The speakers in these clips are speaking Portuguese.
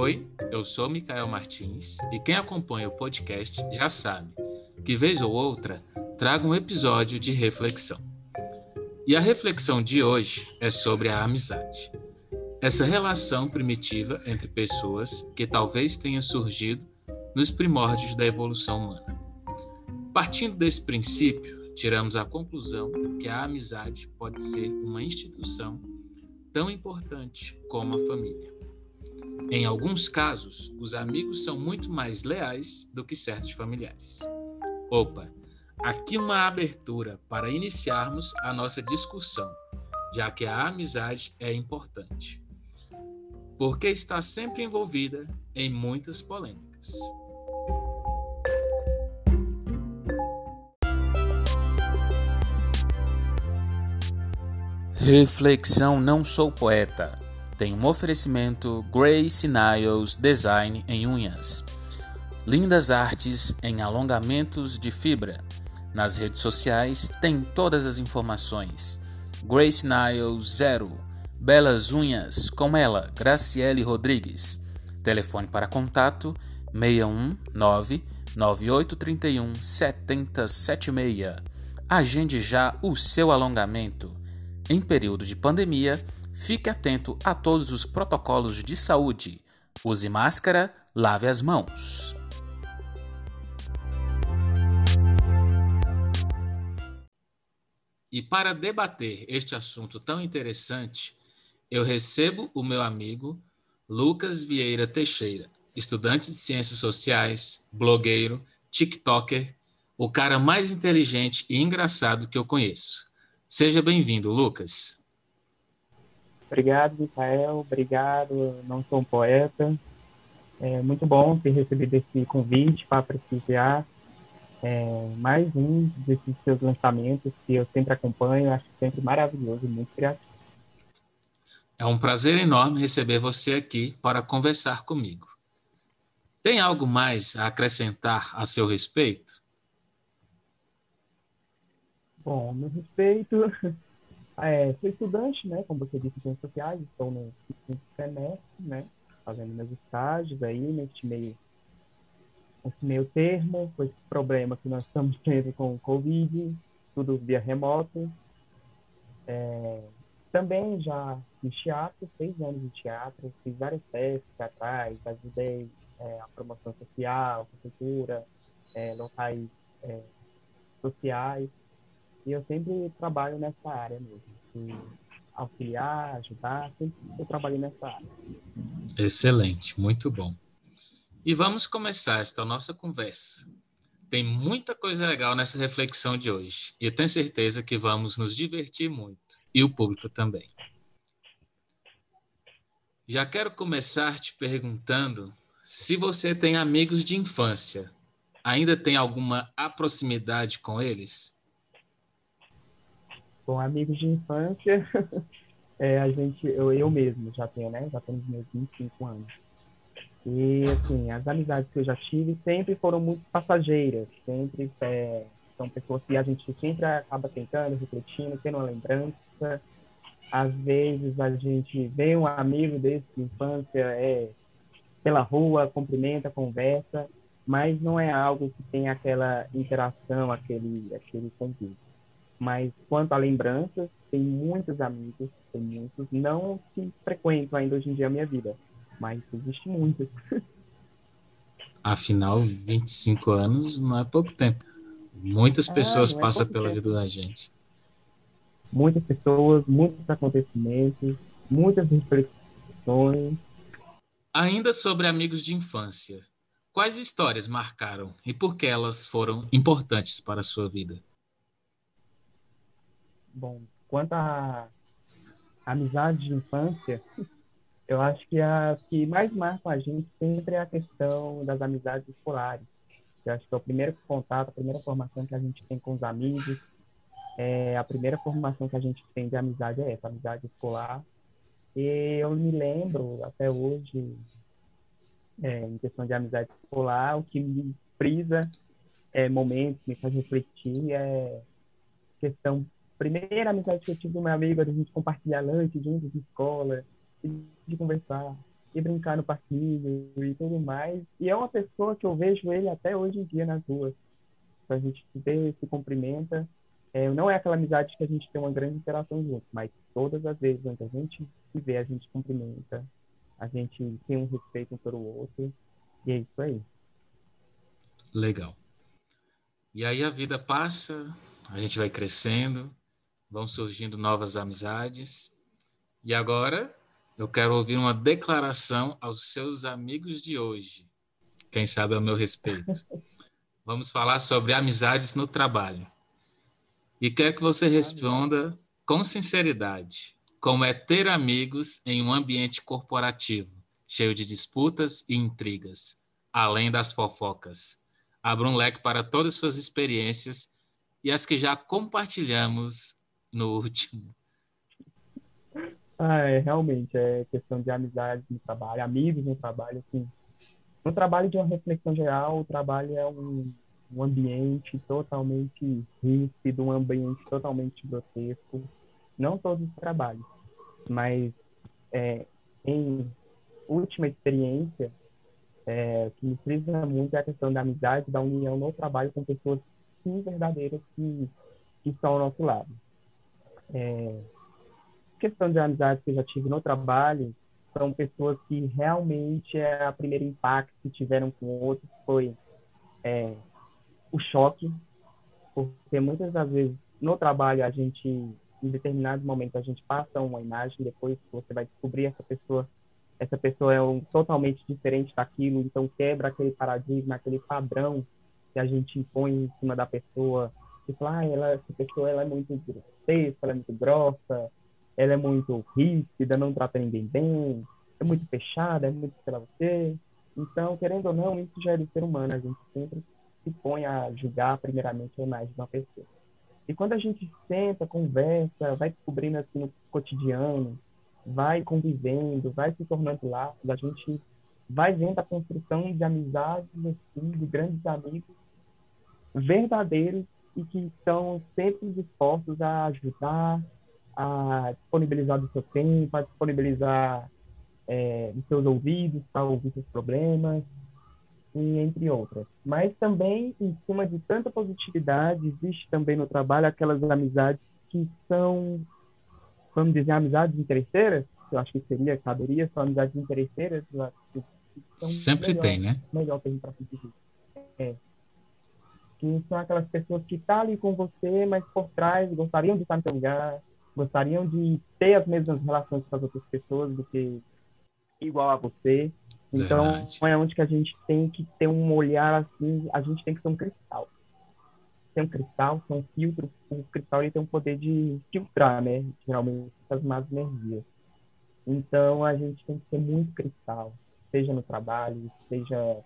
Oi, eu sou Micael Martins e quem acompanha o podcast já sabe que, vez ou outra, trago um episódio de reflexão. E a reflexão de hoje é sobre a amizade. Essa relação primitiva entre pessoas que talvez tenha surgido nos primórdios da evolução humana. Partindo desse princípio, tiramos a conclusão que a amizade pode ser uma instituição tão importante como a família. Em alguns casos, os amigos são muito mais leais do que certos familiares. Opa, aqui uma abertura para iniciarmos a nossa discussão, já que a amizade é importante. Porque está sempre envolvida em muitas polêmicas. Reflexão Não Sou Poeta tem um oferecimento Grace Niles Design em unhas. Lindas artes em alongamentos de fibra. Nas redes sociais tem todas as informações. Grace Niles Zero. Belas unhas com ela, Graciele Rodrigues. Telefone para contato 619 9831 7076. Agende já o seu alongamento. Em período de pandemia, Fique atento a todos os protocolos de saúde. Use máscara, lave as mãos. E para debater este assunto tão interessante, eu recebo o meu amigo Lucas Vieira Teixeira, estudante de ciências sociais, blogueiro, TikToker, o cara mais inteligente e engraçado que eu conheço. Seja bem-vindo, Lucas. Obrigado, Micael. Obrigado, não sou um poeta. É muito bom ter recebido esse convite para prestigiar é, mais um desses seus lançamentos que eu sempre acompanho. Acho sempre maravilhoso e muito criativo. É um prazer enorme receber você aqui para conversar comigo. Tem algo mais a acrescentar a seu respeito? Bom, meu respeito, É, sou estudante, né, como você disse, em ciências sociais, estou no quinto semestre, né, fazendo meus estágios aí neste meio, nesse meio termo, com esse problema que nós estamos tendo com o Covid, tudo via remoto. É, também já fiz teatro, seis anos de teatro, fiz vários testes teatrais, ajudei é, a promoção social, cultura, é, locais é, sociais. E eu sempre trabalho nessa área mesmo. De auxiliar, ajudar, sempre eu trabalhei nessa área. Excelente, muito bom. E vamos começar esta nossa conversa. Tem muita coisa legal nessa reflexão de hoje. E eu tenho certeza que vamos nos divertir muito. E o público também. Já quero começar te perguntando se você tem amigos de infância. Ainda tem alguma proximidade com eles? Com amigos de infância, é, a gente, eu, eu mesmo já tenho, né? Já tenho os meus 25 anos. E, assim, as amizades que eu já tive sempre foram muito passageiras, sempre é, são pessoas que a gente sempre acaba tentando, refletindo, tendo uma lembrança. Às vezes a gente vê um amigo desse de infância é, pela rua, cumprimenta, conversa, mas não é algo que tem aquela interação, aquele, aquele convívio. Mas quanto a lembranças, tem muitos amigos, tem muitos, não que frequentam ainda hoje em dia a minha vida, mas existe muitos. Afinal, 25 anos não é pouco tempo. Muitas é, pessoas é, passam pela tempo. vida da gente. Muitas pessoas, muitos acontecimentos, muitas reflexões. Ainda sobre amigos de infância, quais histórias marcaram e por que elas foram importantes para a sua vida? Bom, quanto à amizade de infância, eu acho que a que mais marca a gente sempre é a questão das amizades escolares. Eu acho que é o primeiro contato, a primeira formação que a gente tem com os amigos, é a primeira formação que a gente tem de amizade é essa, amizade escolar. E eu me lembro até hoje, é, em questão de amizade escolar, o que me frisa é, momentos, me faz refletir é questão primeira amizade que eu tive do meu amigo era a gente compartilhar lanche juntos de escola, de conversar. e brincar no parquinho e tudo mais. E é uma pessoa que eu vejo ele até hoje em dia nas ruas. A gente se vê, se cumprimenta. É, não é aquela amizade que a gente tem uma grande interação junto, mas todas as vezes onde a gente se vê, a gente cumprimenta, a gente tem um respeito um pelo outro, e é isso aí. Legal. E aí a vida passa, a gente vai crescendo, vão surgindo novas amizades. E agora eu quero ouvir uma declaração aos seus amigos de hoje. Quem sabe ao meu respeito. Vamos falar sobre amizades no trabalho. E quero que você responda com sinceridade como é ter amigos em um ambiente corporativo, cheio de disputas e intrigas, além das fofocas. Abra um leque para todas suas experiências e as que já compartilhamos no último. Ah, é, realmente, é questão de amizade no trabalho, amigos no trabalho, assim. No trabalho de uma reflexão geral, o trabalho é um um ambiente totalmente rígido, um ambiente totalmente grotesco. Não todos os trabalhos, mas é, em última experiência, é, o que me frisa muito é a questão da amizade, da união no trabalho com pessoas sim verdadeiras que, que estão ao nosso lado. É, questão de amizade que eu já tive no trabalho são pessoas que realmente é a primeiro impacto que tiveram com outros foi é, o choque, porque muitas das vezes no trabalho a gente, em determinado momento, a gente passa uma imagem, depois você vai descobrir essa pessoa, essa pessoa é um, totalmente diferente daquilo, então quebra aquele paradigma, aquele padrão que a gente impõe em cima da pessoa, fala, ah, ela, essa pessoa ela é muito grosseira, ela é muito grossa, ela é muito rígida, não trata ninguém bem, é muito fechada, é muito para você. Então, querendo ou não, isso já é do ser humano, a gente sempre se põe a julgar primeiramente a imagem de uma pessoa. E quando a gente senta, conversa, vai descobrindo assim no cotidiano, vai convivendo, vai se tornando laços, a gente vai vendo a construção de amizades, assim, de grandes amigos verdadeiros e que estão sempre dispostos a ajudar, a disponibilizar do seu tempo, a disponibilizar é, os seus ouvidos para ouvir seus problemas, e entre outras. Mas também, em cima de tanta positividade, existe também no trabalho aquelas amizades que são, vamos dizer, amizades interesseiras, eu acho que seria, caberia, são amizades interesseiras. Sempre melhor, tem, né? Melhor termo para dizer. É. Que são aquelas pessoas que estão tá ali com você, mas por trás gostariam de estar no seu lugar, gostariam de ter as mesmas relações com as outras pessoas do que igual a você. Então, Verdade. é onde que a gente tem que ter um olhar assim, a gente tem que ser um cristal. Tem um cristal, tem um filtro, o cristal ele tem um poder de filtrar, né? Geralmente, essas más energias. Então, a gente tem que ser muito cristal, seja no trabalho, seja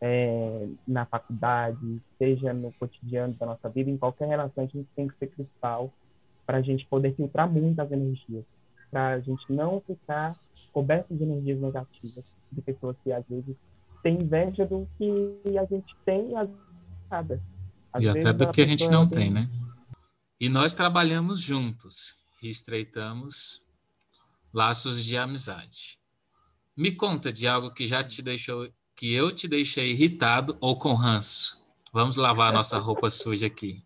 é, na faculdade, seja no cotidiano da nossa vida, em qualquer relação, a gente tem que ser cristal para a gente poder filtrar muito as energias, para a gente não ficar coberto de energias negativas de pessoas que às vezes têm inveja do que a gente tem e às vezes nada. Às e até do que a gente não tem, né? E nós trabalhamos juntos e estreitamos laços de amizade. Me conta de algo que já te deixou, que eu te deixei irritado ou com ranço. Vamos lavar a nossa roupa suja aqui.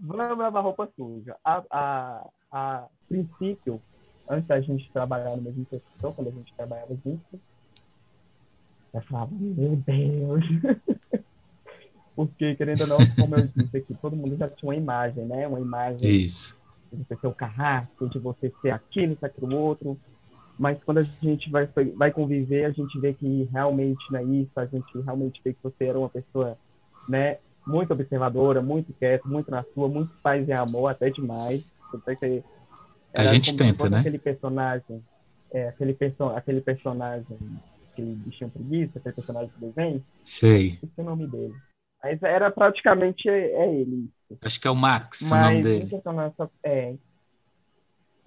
Vamos lavar roupa suja. A, a, a princípio, antes da gente trabalhar no mesmo setor, quando a gente trabalhava junto, eu falava, meu Deus. Porque, querendo ou não, como eu disse aqui, todo mundo já tinha uma imagem, né? Uma imagem Isso. de você ser o carrasco, de você ser aquilo, ser aquilo outro. Mas quando a gente vai, vai conviver, a gente vê que realmente não é isso, a gente realmente vê que você era uma pessoa, né? Muito observadora, muito quieta, muito na sua, muito paz e amor, até demais. Você a gente tenta, né? Aquele personagem, é, aquele, perso aquele personagem aquele bichinho preguiça, aquele personagem do desenho. Sei. Esse é o nome dele. Mas era praticamente é, é ele. Acho que é o Max, Mas, o nome dele. Em questão da nossa, é,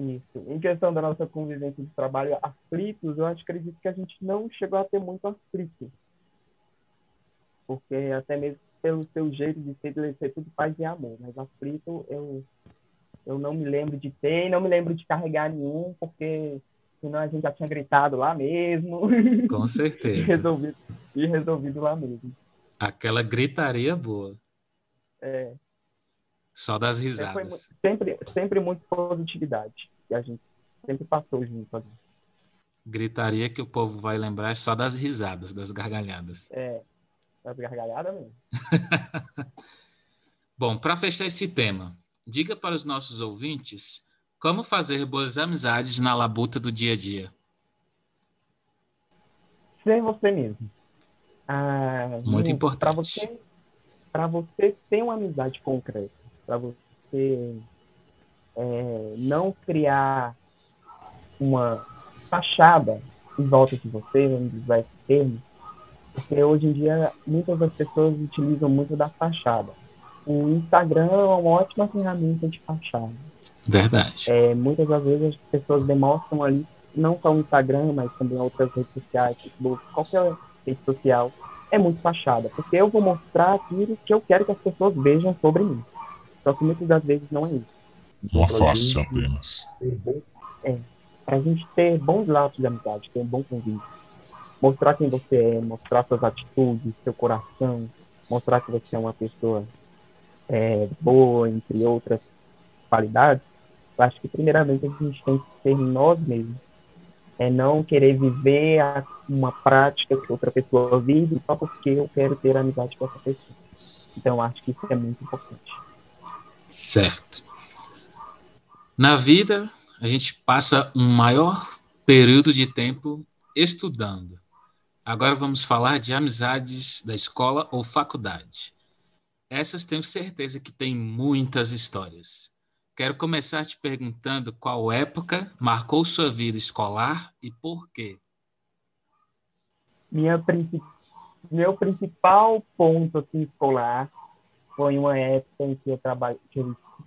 isso. Em questão da nossa convivência de trabalho aflitos, eu acho, acredito que a gente não chegou a ter muito aflito. Porque até mesmo pelo seu jeito de ser, de ser tudo paz e amor. Mas aflito, eu, eu não me lembro de ter, não me lembro de carregar nenhum, porque Senão a gente já tinha gritado lá mesmo. Com certeza. e, resolvido, e resolvido lá mesmo. Aquela gritaria boa. É. Só das risadas. É, sempre, sempre muito positividade. E a gente sempre passou junto ali. Gritaria que o povo vai lembrar só das risadas, das gargalhadas. É, das gargalhadas mesmo. Bom, para fechar esse tema, diga para os nossos ouvintes como fazer boas amizades na labuta do dia a dia. Ser você mesmo. Ah, Muito importante. Para você, para você ter uma amizade concreta, para você é, não criar uma fachada em volta de você, vamos usar esse termo, porque hoje em dia muitas das pessoas utilizam muito da fachada. O Instagram é uma ótima ferramenta de fachada. Verdade. É, muitas das vezes as pessoas demonstram ali, não só o Instagram, mas também outras redes sociais, Facebook, qualquer rede social, é muito fachada, porque eu vou mostrar aquilo que eu quero que as pessoas vejam sobre mim. Só que muitas das vezes não é isso. Uma face apenas. É, para a gente ter bons laços de amizade, ter um bom convívio. Mostrar quem você é, mostrar suas atitudes, seu coração, mostrar que você é uma pessoa é, boa, entre outras qualidades. Eu acho que, primeiramente, a gente tem que ser nós mesmos. É não querer viver uma prática que outra pessoa vive só porque eu quero ter amizade com essa pessoa. Então, acho que isso é muito importante. Certo. Na vida, a gente passa um maior período de tempo estudando. Agora vamos falar de amizades da escola ou faculdade. Essas tenho certeza que têm muitas histórias. Quero começar te perguntando qual época marcou sua vida escolar e por quê. Meu principal ponto assim, escolar foi uma época em que eu trabalhei,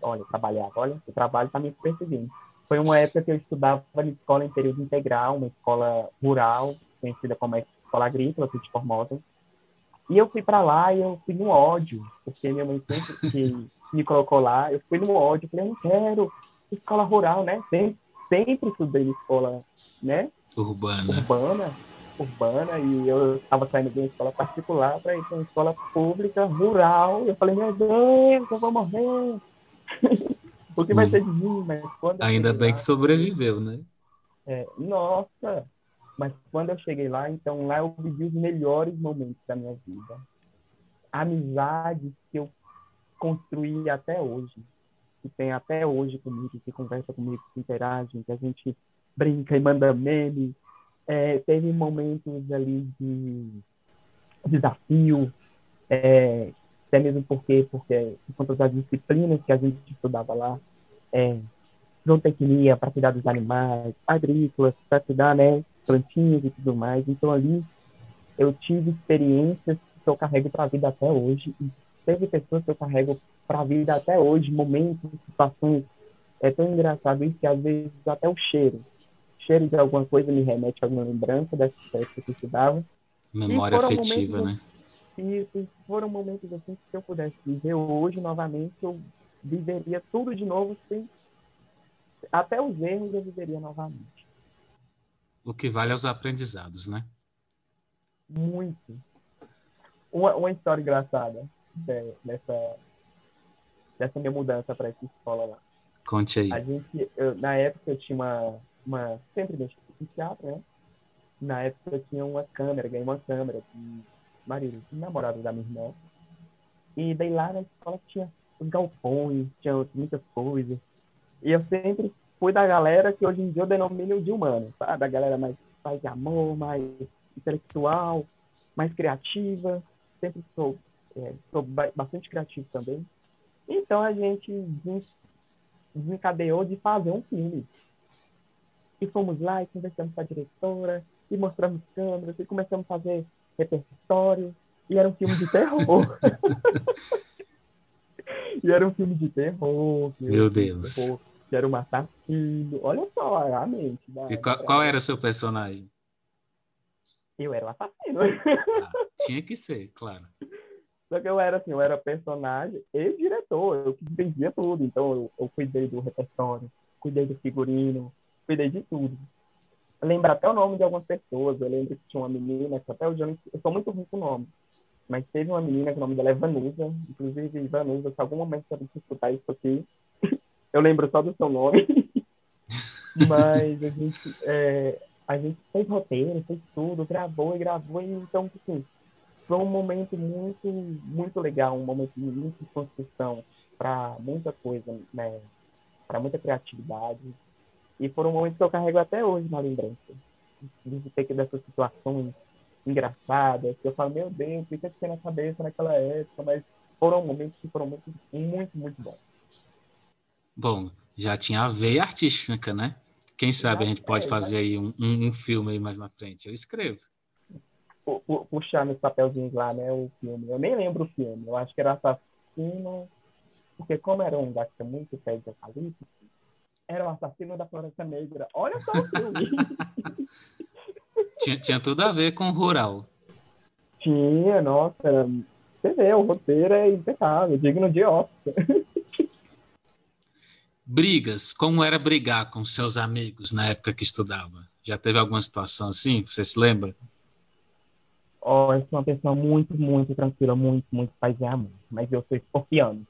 olha, trabalhava, olha, o trabalho está me perseguindo foi uma época que eu estudava na escola em período integral, uma escola rural, conhecida como Escola Agrícola, de Formosa. E eu fui para lá e eu fui no ódio, porque minha mãe sempre que me colocou lá, eu fui no ódio, falei, eu não quero escola rural, né? Sempre, sempre estudei escola, né? Urbana. Urbana, urbana, e eu estava saindo de uma escola particular para ir para uma escola pública, rural. Eu falei, meu Deus, eu vou morrer. O que vai hum. ser de mim, mas quando. Ainda bem lá, que sobreviveu, né? É, nossa! Mas quando eu cheguei lá, então lá eu vivi os melhores momentos da minha vida. Amizades que eu construí até hoje. Que tem até hoje comigo, que conversa comigo, que interage, que a gente brinca e manda meme. É, teve momentos ali de desafio, é, até mesmo porque, porque por conta das disciplinas que a gente estudava lá, é, zootecnia para cuidar dos animais, agrícolas para cuidar, né, plantinhas e tudo mais. Então ali eu tive experiências que eu carrego para a vida até hoje e teve pessoas que eu carrego para a vida até hoje, momentos, situações. É tão engraçado isso que às vezes até o cheiro, cheiro de alguma coisa me remete a alguma lembrança dessa época que eu estudava. Memória afetiva, momentos, né? Isso, foram momentos assim que se eu pudesse viver hoje novamente, eu viveria tudo de novo sem até os erros eu viveria novamente. O que vale aos aprendizados, né? Muito. Uma, uma história engraçada dessa, dessa minha mudança para essa escola lá. Conte aí. A gente, eu, na época eu tinha uma, uma sempre mexi com teatro, né? Na época eu tinha uma câmera, ganhei uma câmera de marido, namorado da minha irmã. E daí lá na escola tinha os galpões, tinha muitas coisas. E eu sempre fui da galera que hoje em dia eu denomino de humano, sabe? Da galera mais, mais de amor, mais intelectual, mais criativa. Sempre sou, é, sou bastante criativo também. Então a gente desencadeou de fazer um filme. E fomos lá e conversamos com a diretora, e mostramos câmeras, e começamos a fazer repertório. E era um filme de terror. E era um filme de terror. Meu Deus. Terror, que era um assassino. Olha só, a mente. Da, e qual, qual era o seu personagem? Eu era o assassino. Ah, tinha que ser, claro. Só que eu era assim, eu era personagem e diretor, eu que vendia tudo. Então eu, eu cuidei do repertório, cuidei do figurino, cuidei de tudo. Lembro até o nome de algumas pessoas. Eu lembro que tinha uma menina, que até hoje eu, eu sou muito ruim com nome, mas teve uma menina que o nome dela é Vanusa. Inclusive, Vanusa, se algum momento você escutar isso aqui, eu lembro só do seu nome. mas a gente, é, a gente fez roteiro, fez tudo, gravou e gravou, e então, assim, foi um momento muito, muito legal, um momento de muita construção para muita coisa, né? Para muita criatividade. E foram momentos que eu carrego até hoje na lembrança. De ter que dessas situações engraçadas, que eu falo, meu Deus, fica assim na cabeça naquela época, mas foram momentos que foram muito, muito, muito bons. Bom, já tinha a veia artística, né? Quem sabe a gente pode fazer aí um, um, um filme aí mais na frente. Eu escrevo puxar nos papelzinhos lá, né, o filme. Eu nem lembro o filme. Eu acho que era Assassino, porque como era um gato muito pé de apocalipse, era o assassino da Floresta Negra. Olha só o filme. tinha, tinha tudo a ver com o rural. Tinha, nossa. Você vê, o roteiro é impecável, digno de Oscar. Brigas, como era brigar com seus amigos na época que estudava? Já teve alguma situação assim? Você se lembra? oh, eu sou uma pessoa muito, muito tranquila, muito, muito paz e amor. Mas eu sou escorpiano.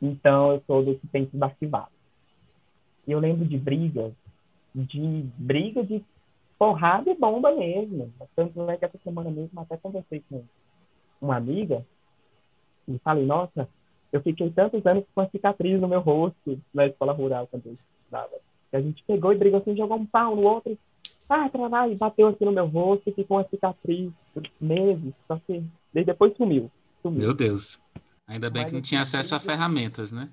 Então, eu sou do que tem tudo arquivado. E eu lembro de brigas, de briga de porrada e bomba mesmo. Tanto é que essa semana mesmo até conversei com uma amiga e falei, nossa, eu fiquei tantos anos com uma cicatriz no meu rosto na escola rural quando eu estudava. A gente pegou e brigou assim, jogou um pau no outro ah, trabalho, bateu aqui no meu rosto e ficou uma cicatriz por meses, só que depois sumiu, sumiu. Meu Deus. Ainda bem Mas, que não tinha assim, acesso a ferramentas, né?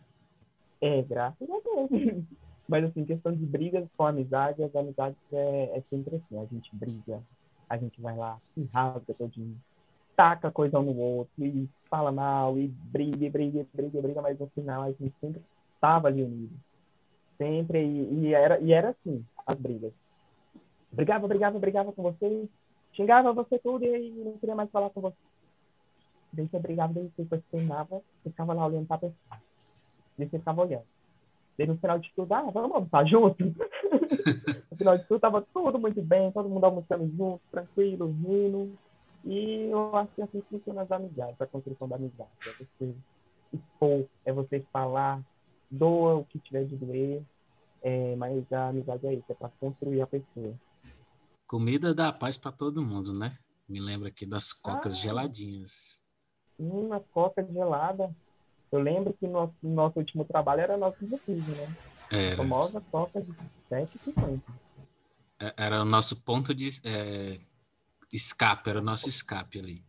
É, graças a Deus. Mas assim, questão de brigas com amizade, as amizades é, é sempre assim, a gente briga, a gente vai lá, se rasga todinho, taca coisa um no outro, e fala mal, e briga, e briga, e briga, e briga, mas no final a gente sempre estava ali unido. Sempre, e, e, era, e era assim, as brigas brigava, brigava, brigava com você, xingava você tudo e não queria mais falar com você. Daí você brigava, daí você você ficava lá olhando pra pessoa. Daí você ficava olhando. Daí no final de tudo, ah, vamos almoçar junto. no final de tudo, tava tudo muito bem, todo mundo almoçando junto, tranquilo, rindo. E eu acho que assim funciona as amizades, a construção da amizade. É você expor, é você falar, doa o que tiver de doer, é, mas a amizade é isso, é para construir a pessoa. Comida dá paz para todo mundo, né? Me lembra aqui das cocas ah, geladinhas. Uma coca gelada. Eu lembro que no nosso último trabalho era nosso refúgio, né? Era. A famosa coca de 7,50. É, era o nosso ponto de é, escape, era o nosso escape ali.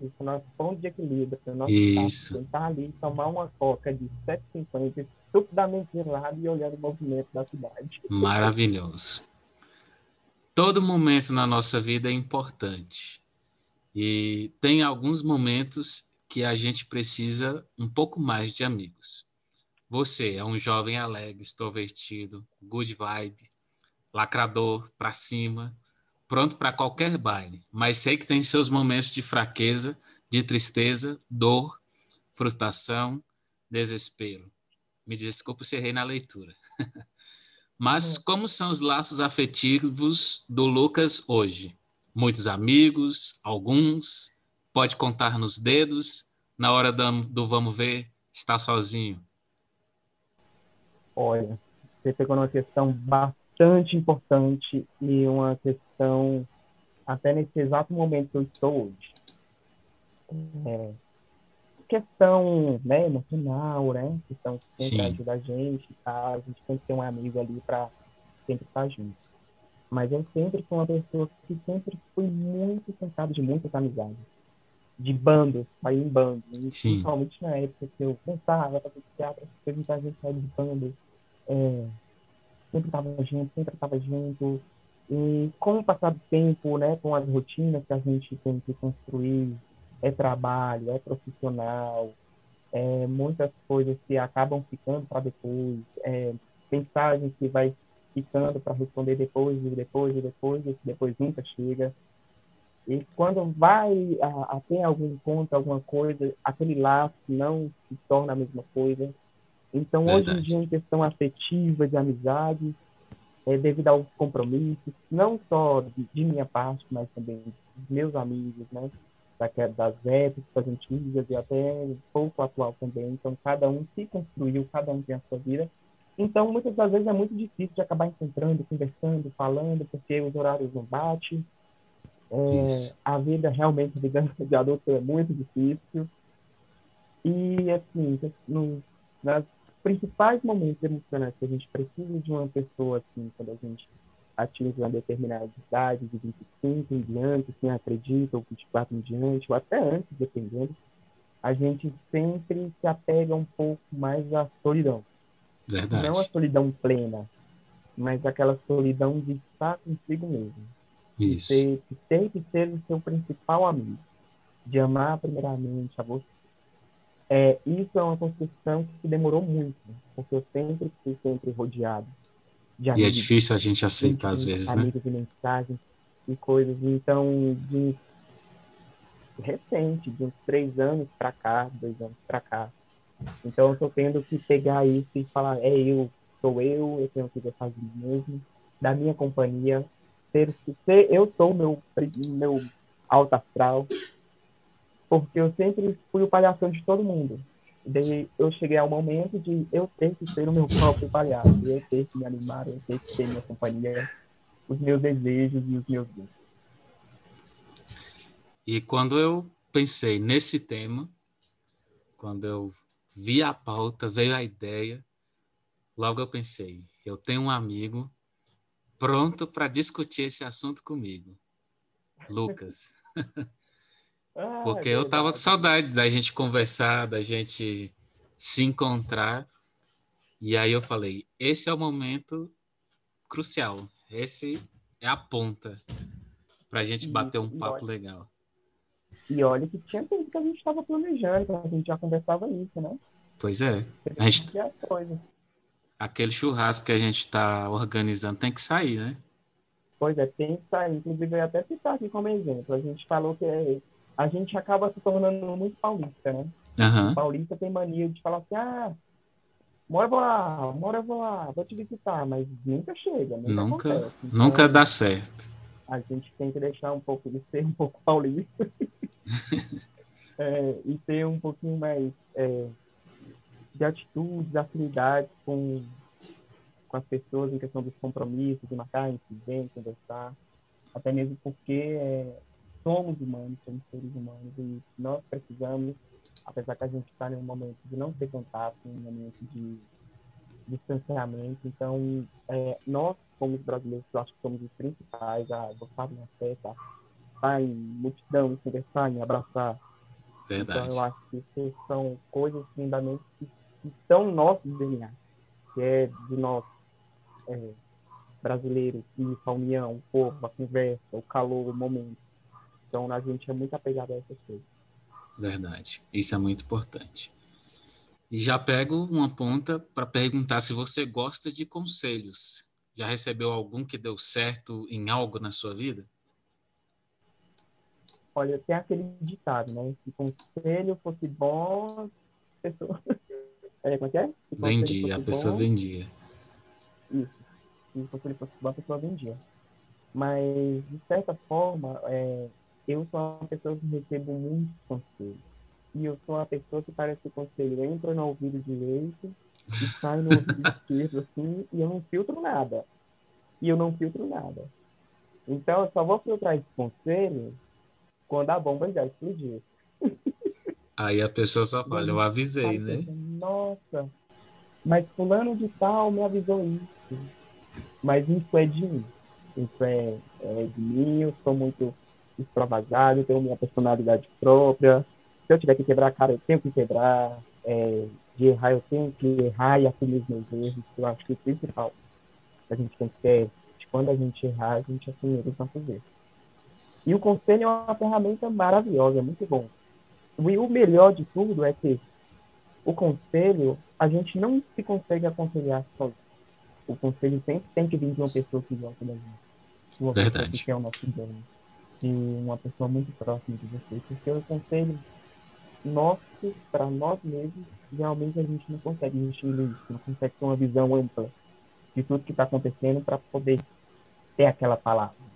Isso, nosso ponto de equilíbrio. Nosso Isso. Sentar ali, tomar uma coca de 7,50, estupidamente gelada e olhar o movimento da cidade. Maravilhoso. Todo momento na nossa vida é importante. E tem alguns momentos que a gente precisa um pouco mais de amigos. Você é um jovem alegre, extrovertido, good vibe, lacrador, para cima, pronto para qualquer baile, mas sei que tem seus momentos de fraqueza, de tristeza, dor, frustração, desespero. Me desculpe se errei na leitura. Mas é. como são os laços afetivos do Lucas hoje? Muitos amigos, alguns, pode contar nos dedos. Na hora do, do vamos ver, está sozinho. Olha, você pegou numa questão bastante importante e uma questão até nesse exato momento que eu estou hoje. É, questão né, emocional, né? Questão que sempre Sim. ajuda a gente, tá? A gente tem que ter um amigo ali para sempre estar junto. Mas eu sempre fui uma pessoa que sempre fui muito sentado de muitas amizades. De bandos, sair em bando. Principalmente na época que eu pensava, fazer teatro, muita gente sair de bandos. É, sempre estava junto, sempre estava junto. E com o passar do tempo, né, com as rotinas que a gente tem que construir, é trabalho, é profissional, é, muitas coisas que acabam ficando para depois, é, mensagens que vai ficando para responder depois e depois e depois, e depois nunca chega. E quando vai a, a ter algum encontro, alguma coisa, aquele laço não se torna a mesma coisa. Então, Verdade. hoje em dia, em questão afetiva, de amizade, é, devido aos compromissos, não só de, de, minha parte, mas também dos meus amigos, né? das épocas antigas e até pouco atual também. Então, cada um se construiu, cada um tem a sua vida. Então, muitas das vezes é muito difícil de acabar encontrando, conversando, falando, porque os horários não batem. É, a vida realmente, a vida de adulto é muito difícil. E, assim, no, nas principais momentos emocionais que a gente precisa de uma pessoa, assim, quando a gente atinge uma determinada idade, de 25 em diante, quem acredita, ou 24 em diante, ou até antes, dependendo, a gente sempre se apega um pouco mais à solidão. Verdade. Não a solidão plena, mas aquela solidão de estar consigo mesmo. Isso. De ter que ser o seu principal amigo. De amar primeiramente a você. É, isso é uma construção que demorou muito, porque eu sempre fui sempre rodeado de amigos. E é difícil a gente aceitar às vezes, amigos né? Amigos e mensagens e coisas. Então, de recente, de uns três anos para cá, dois anos para cá. Então, eu estou tendo que pegar isso e falar, é eu, sou eu, eu tenho que fazer mesmo, da minha companhia, ser eu sou meu, meu alto astral, porque eu sempre fui o palhação de todo mundo. Daí eu cheguei ao momento de eu ter que ser o meu próprio palhaço, eu ter que me animar, eu ter que ter minha companhia, os meus desejos e os meus gostos. E quando eu pensei nesse tema, quando eu vi a pauta, veio a ideia, logo eu pensei, eu tenho um amigo pronto para discutir esse assunto comigo. Lucas. Ah, Porque é eu tava com saudade da gente conversar, da gente se encontrar. E aí eu falei, esse é o momento crucial. Esse é a ponta para a gente bater um papo legal. E olha que tinha tempo que a gente estava planejando, a gente já conversava isso, né? Pois é. A gente... Aquele churrasco que a gente está organizando tem que sair, né? Pois é, tem que sair. Inclusive, eu até citar aqui como exemplo. A gente falou que é a gente acaba se tornando muito paulista, né? Uhum. Paulista tem mania de falar assim, ah, mora vou lá, mora vou lá, vou te visitar, mas nunca chega, nunca Nunca, então, nunca dá certo. A gente tem que deixar um pouco de ser um pouco paulista é, e ter um pouquinho mais é, de atitudes, afinidades com, com as pessoas em questão dos compromissos, de marcar incidente, conversar, até mesmo porque é, somos humanos, somos seres humanos e nós precisamos, apesar que a gente está em um momento de não ter contato, em um momento de distanciamento, então é, nós, como brasileiros, eu acho que somos os principais a gostar de uma festa, estar em multidão, conversar, em abraçar. Verdade. Então eu acho que são coisas, fundamentos que, que no nosso DNA, que é de nós, é, brasileiros, isso, a união, o povo, a conversa, o calor, o momento. Então, a gente é muito apegado a essas coisas. Verdade. Isso é muito importante. E já pego uma ponta para perguntar se você gosta de conselhos. Já recebeu algum que deu certo em algo na sua vida? Olha, tem aquele ditado, né? Se conselho fosse bom, pessoa. É, como é que é? vendia, a pessoa bom, vendia. Isso. Se conselho fosse bom, a pessoa vendia. Mas, de certa forma, é, eu sou uma pessoa que recebo muitos conselhos. E eu sou uma pessoa que parece que o conselho entra no ouvido direito e sai no ouvido esquerdo, assim, e eu não filtro nada. E eu não filtro nada. Então, eu só vou filtrar esse conselho quando a bomba já explodir. Aí a pessoa só fala, eu avisei, né? Nossa, mas fulano de tal me avisou isso. Mas isso é de mim. Isso é, é de mim, eu sou muito extravagado, tenho minha personalidade própria. Se eu tiver que quebrar a cara, eu tenho que quebrar. É, de errar, eu tenho que errar e assumir os meus erros. Eu acho que o principal que a gente tem que ter de quando a gente errar, a gente assumir os nossos erros. E o conselho é uma ferramenta maravilhosa, é muito bom. E o melhor de tudo é que o conselho, a gente não se consegue aconselhar só. O conselho sempre tem que vir de uma pessoa que gosta da gente. Uma Verdade. pessoa que é o nosso dono de uma pessoa muito próxima de você, porque o conselho nosso para nós mesmos, realmente a gente não consegue enxergar isso, não consegue ter uma visão ampla de tudo que está acontecendo para poder ter aquela palavra.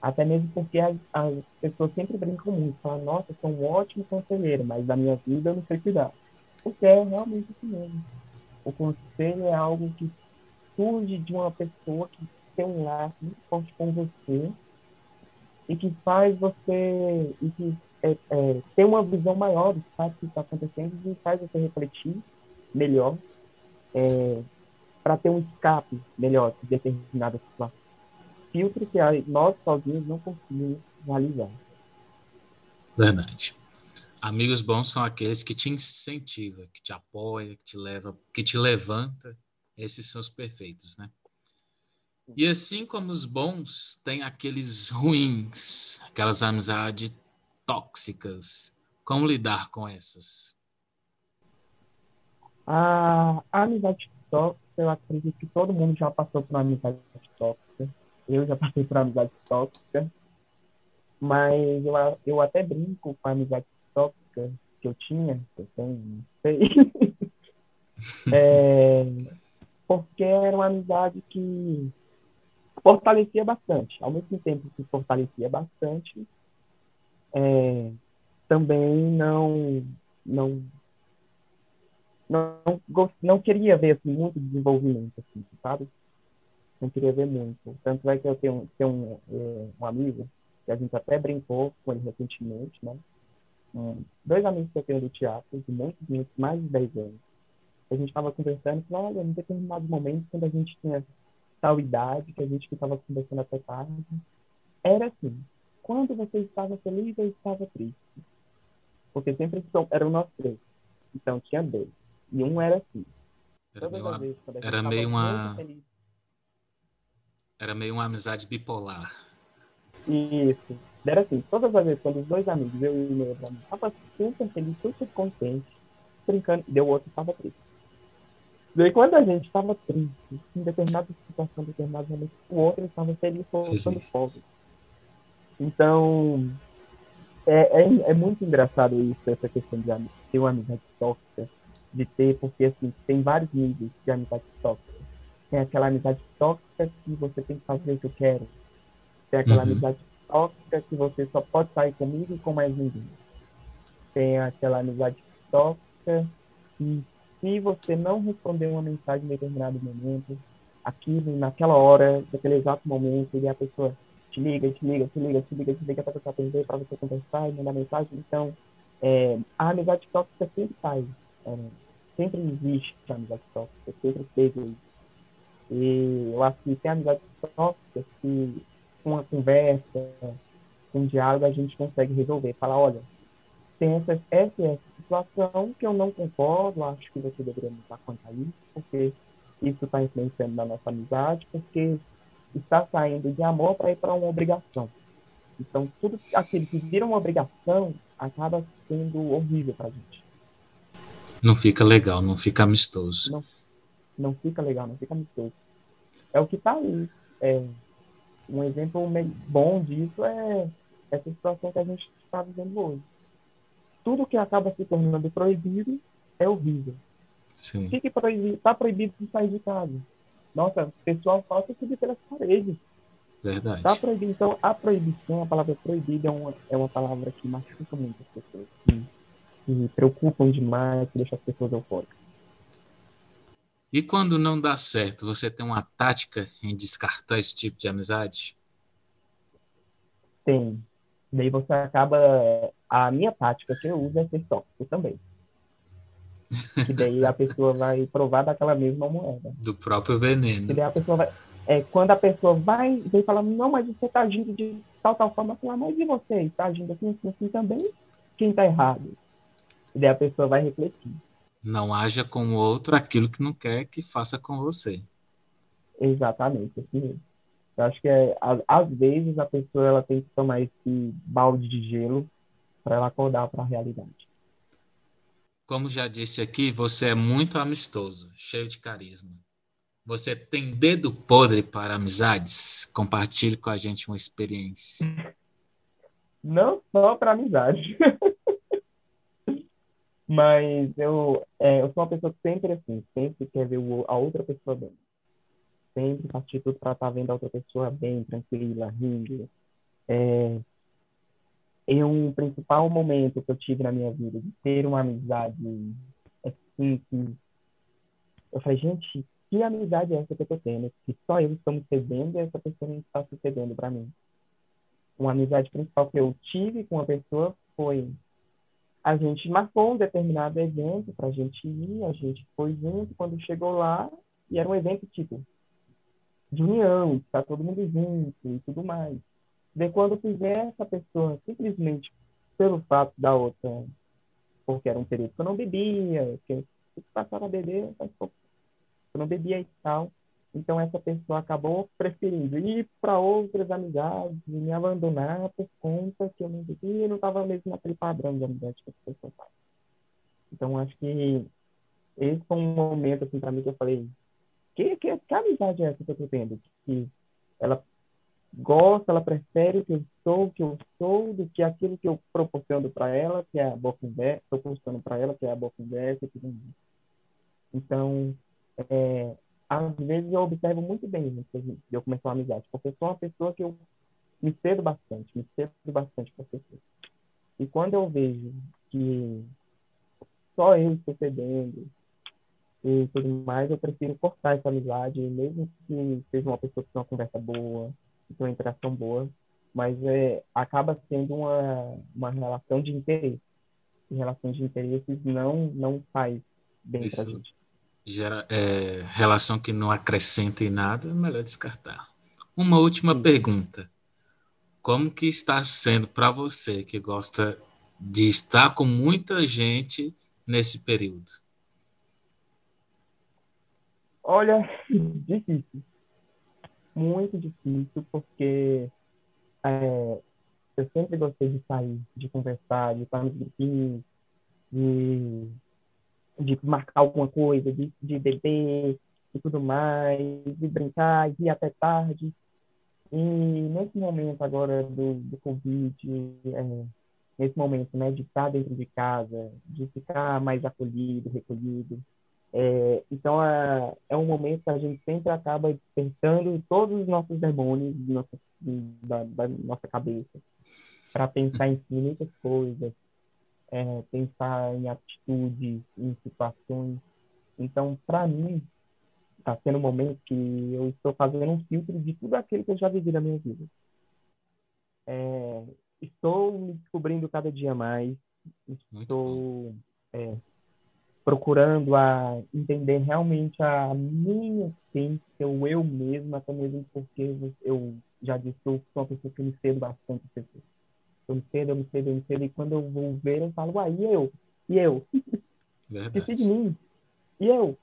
Até mesmo porque as, as, pessoas sempre brincam muito, falam, nossa, eu sou um ótimo conselheiro, mas da minha vida eu não sei cuidar. Porque é realmente assim mesmo. O conselho é algo que surge de uma pessoa que tem um laço muito forte com você e que faz você e que é, é, tem uma visão maior do que está acontecendo e faz você refletir melhor é, para ter um escape melhor de determinada situação. Filtro que nós sozinhos não conseguimos realizar. Verdade. Amigos bons são aqueles que te incentivam, que te apoiam, que te leva, que te levanta. Esses são os perfeitos, né? E assim como os bons, tem aqueles ruins, aquelas amizades tóxicas. Como lidar com essas? A, a amizade tóxica, eu acredito que todo mundo já passou por uma amizade tóxica. Eu já passei por amizade tóxica. Mas eu, eu até brinco com a amizade tóxica que eu tinha, que eu tenho, não sei. é, porque era uma amizade que fortalecia bastante. Ao mesmo tempo que fortalecia bastante, é, também não, não, não, não queria ver assim, muito desenvolvimento, assim, sabe? Não queria ver muito. Tanto é que eu tenho, tenho um, um amigo, que a gente até brincou com ele recentemente, né? Um, dois amigos que eu tenho do teatro, de muitos, muitos, mais de 10 anos. A gente estava conversando e falou, olha, em determinado momento, quando a gente tinha tal idade, que a gente estava conversando até tarde, era assim, quando você estava feliz ou estava triste? Porque sempre eram nós três. Então tinha dois. E um era assim. Era meio uma, era meio uma... Feliz, era meio uma amizade bipolar. Isso. Era assim, todas as vezes, quando os dois amigos, eu e o meu amigo, estavam super feliz, super contente, brincando, deu outro estava triste. Daí quando a gente estava triste, em determinada situação, em determinado momento, o outro estava feliz, soltando fogo. Então, é, é, é, muito engraçado isso, essa questão de ter uma amizade tóxica, de ter, porque assim, tem vários níveis de amizade tóxica. Tem aquela amizade tóxica que você tem que fazer o que eu quero. Tem aquela uhum. amizade tóxica que você só pode sair comigo e com mais ninguém. Tem aquela amizade tóxica que se você não responder uma mensagem em determinado momento, aquilo, naquela hora, naquele exato momento, e a pessoa te liga, te liga, te liga, te liga, te liga para você atender, para você conversar e mandar mensagem. Então, é, a amizade tóxica sempre faz. É, sempre existe a amizade tóxica, sempre teve isso. E eu acho que tem amizade tóxica que com uma conversa, com um diálogo, a gente consegue resolver. Falar, olha, tem essa, essa, essa situação que eu não concordo, acho que você deveria mudar quanto a isso, porque isso está influenciando na nossa amizade, porque está saindo de amor para ir para uma obrigação. Então, tudo aquilo que vira uma obrigação acaba sendo horrível para a gente. Não fica legal, não fica amistoso. Não, não fica legal, não fica amistoso. É o que está aí. É, um exemplo bom disso é essa situação que a gente está vivendo hoje. Tudo que acaba se tornando proibido é horrível. Sim. O que, está proibido de sair de casa? Nossa, o pessoal falta subir pelas paredes. Verdade. Tá proibido. Então, a proibição, a palavra proibida é uma, é uma palavra que machuca muito as pessoas. Que, que preocupam demais, que deixa as pessoas eufóricas. E quando não dá certo, você tem uma tática em descartar esse tipo de amizade? Tem. Daí você acaba. A minha tática que eu uso é ser tóxico também. Que daí a pessoa vai provar daquela mesma moeda. Do próprio veneno. Daí a pessoa vai. É, quando a pessoa vai, vem falando, não, mas você está agindo de tal, tal forma, assim, ah, mas e você? Está agindo assim, assim, assim também? Quem está errado? E daí a pessoa vai refletir. Não haja com o outro aquilo que não quer que faça com você. Exatamente, assim mesmo. Eu acho que é, às vezes a pessoa ela tem que tomar esse balde de gelo para ela acordar para a realidade. Como já disse aqui, você é muito amistoso, cheio de carisma. Você tem dedo podre para amizades? Compartilhe com a gente uma experiência. Não só para amizade. Mas eu, é, eu sou uma pessoa que sempre assim, sempre quer ver a outra pessoa bem. sempre de tudo para estar vendo a outra pessoa bem, tranquila, rindo. É, em um principal momento que eu tive na minha vida de ter uma amizade assim que eu falei, gente, que amizade é essa que eu tô tendo? Que só eu estou me cedendo e essa pessoa não está se cedendo para mim. Uma amizade principal que eu tive com a pessoa foi a gente marcou um determinado evento para a gente ir, a gente foi junto, quando chegou lá, e era um evento tipo de união, está todo mundo junto e tudo mais. De quando fizer essa pessoa simplesmente pelo fato da outra, porque era um período que eu não bebia, que eu passava a beber, eu não bebia e tal. Então essa pessoa acabou preferindo ir para outras amizades e me abandonar por conta que eu não e não estava mesmo naquele padrão de amizade que essa pessoa. Então acho que esse foi um momento assim para mim que eu falei que, que, que amizade é essa que eu tô tendo? Que ela gosta, ela prefere o que eu sou, o que eu sou, do que aquilo que eu proporciono para ela, que é a boa conversa, proporciono para ela, que é a boa conversa. Então, é, às vezes eu observo muito bem antes de eu começar uma amizade, porque eu sou uma pessoa que eu me cedo bastante, me cedo bastante para pessoas. E quando eu vejo que só eu estou cedendo e tudo mais, eu prefiro cortar essa amizade, mesmo que seja uma pessoa que tem uma conversa boa, uma interação boa, mas é, acaba sendo uma, uma relação de interesse. E relação de interesses não, não faz bem para a gente. Gera, é, relação que não acrescenta em nada, é melhor descartar. Uma última Sim. pergunta. Como que está sendo para você que gosta de estar com muita gente nesse período? Olha, difícil muito difícil, porque é, eu sempre gostei de sair, de conversar, de estar nos grupinhos, de, de marcar alguma coisa, de, de beber e tudo mais, de brincar, de ir até tarde. E nesse momento agora do, do Covid, é, nesse momento né, de estar dentro de casa, de ficar mais acolhido, recolhido, é, então, é, é um momento que a gente sempre acaba despertando todos os nossos demônios de nossa, da, da nossa cabeça para pensar em infinitas coisas, é, pensar em atitudes, em situações. Então, para mim, está sendo um momento que eu estou fazendo um filtro de tudo aquilo que eu já vivi na minha vida. É, estou me descobrindo cada dia mais. Estou é, procurando a entender realmente a minha essência, o eu mesmo, até mesmo porque eu já disse que eu sou uma pessoa que me cedo bastante pessoas. Eu me cedo, eu me cedo, eu me cedo, e quando eu vou ver, eu falo, uai, e eu? E eu? Esqueci de mim. E eu?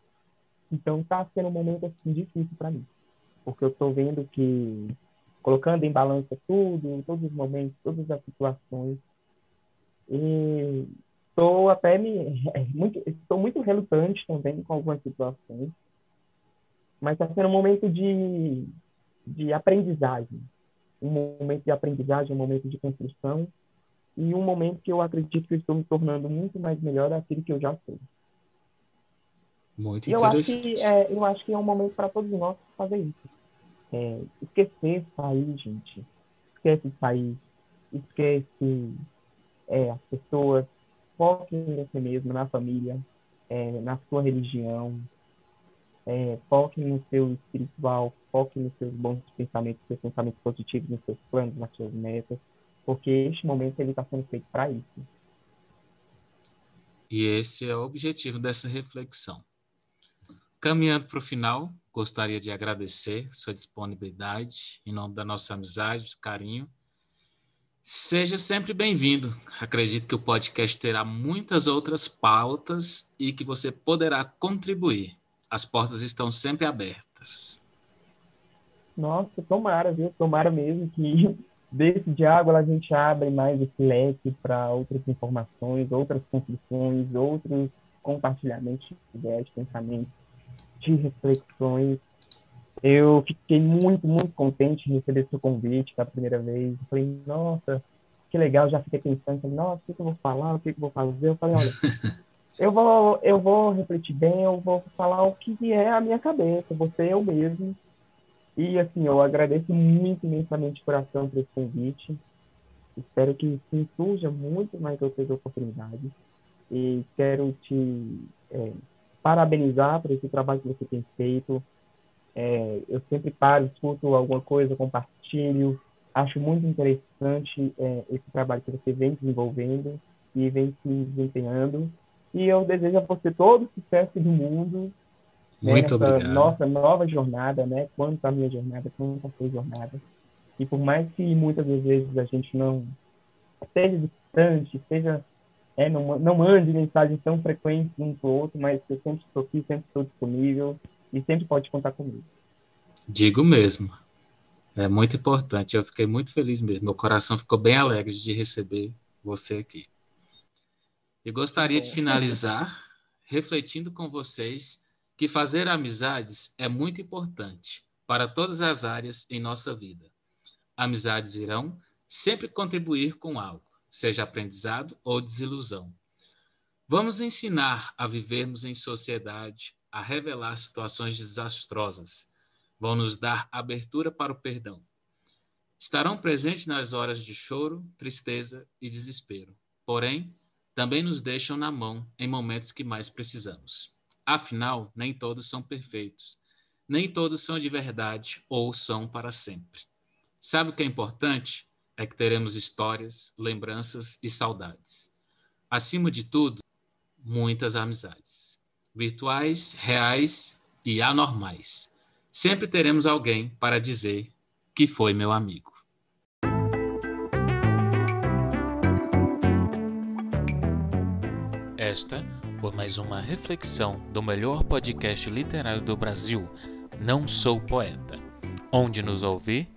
Então está sendo um momento assim difícil para mim, porque eu estou vendo que colocando em balança tudo, todos os momentos, todas as situações, e estou até me muito estou muito relutante também com algumas situações mas está sendo um momento de de aprendizagem um momento de aprendizagem um momento de construção e um momento que eu acredito que eu estou me tornando muito mais melhor daquilo que eu já sou. Muito eu interessante. acho que é, eu acho que é um momento para todos nós fazer isso. É, esquecer sair gente. Esquece sair esquece é, as pessoas. Foque em você mesmo, na família, é, na sua religião, é, foque no seu espiritual, foque nos seus bons pensamentos, seus pensamentos positivos, nos seus planos, nas suas metas, porque este momento ele está sendo feito para isso. E esse é o objetivo dessa reflexão. Caminhando para o final, gostaria de agradecer sua disponibilidade, em nome da nossa amizade, carinho Seja sempre bem-vindo. Acredito que o podcast terá muitas outras pautas e que você poderá contribuir. As portas estão sempre abertas. Nossa, tomara, viu? Tomara mesmo que desse diálogo a gente abre mais esse leque para outras informações, outras construções, outros compartilhamentos de ideias, de pensamentos, de reflexões. Eu fiquei muito, muito contente de receber seu convite da primeira vez. Eu falei, nossa, que legal. Já fiquei pensando, falei, nossa, o que, eu vou falar, o que, eu vou fazer? Eu falei, olha, eu vou, eu vou refletir bem, eu vou falar o que é a minha cabeça, ser eu mesmo. E, assim, eu agradeço muito imensamente de coração por esse convite. Espero que sim, surja muito mais outras oportunidades. E quero te é, parabenizar por esse trabalho que você tem feito. É, eu sempre paro, escuto alguma coisa, compartilho. Acho muito interessante é, esse trabalho que você vem desenvolvendo e vem se desempenhando. E eu desejo a você todo o sucesso do mundo né, Muito nessa obrigado. nossa nova jornada, né? Quanto a minha jornada, quanto a sua jornada. E por mais que muitas vezes a gente não esteja distante, esteja, é, não, não mande mensagens tão frequentes um para o outro, mas eu sempre estou aqui, sempre estou disponível e sempre pode contar comigo. Digo mesmo. É muito importante. Eu fiquei muito feliz mesmo. Meu coração ficou bem alegre de receber você aqui. E gostaria de finalizar refletindo com vocês que fazer amizades é muito importante para todas as áreas em nossa vida. Amizades irão sempre contribuir com algo, seja aprendizado ou desilusão. Vamos ensinar a vivermos em sociedade, a revelar situações desastrosas. Vão nos dar abertura para o perdão. Estarão presentes nas horas de choro, tristeza e desespero. Porém, também nos deixam na mão em momentos que mais precisamos. Afinal, nem todos são perfeitos. Nem todos são de verdade ou são para sempre. Sabe o que é importante? É que teremos histórias, lembranças e saudades. Acima de tudo, muitas amizades. Virtuais, reais e anormais. Sempre teremos alguém para dizer que foi meu amigo. Esta foi mais uma reflexão do melhor podcast literário do Brasil, Não Sou Poeta. Onde nos ouvir?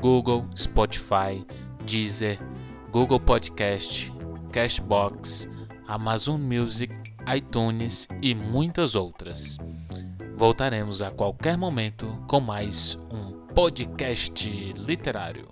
Google, Spotify, Deezer, Google Podcast, Cashbox, Amazon Music, iTunes e muitas outras. Voltaremos a qualquer momento com mais um podcast literário.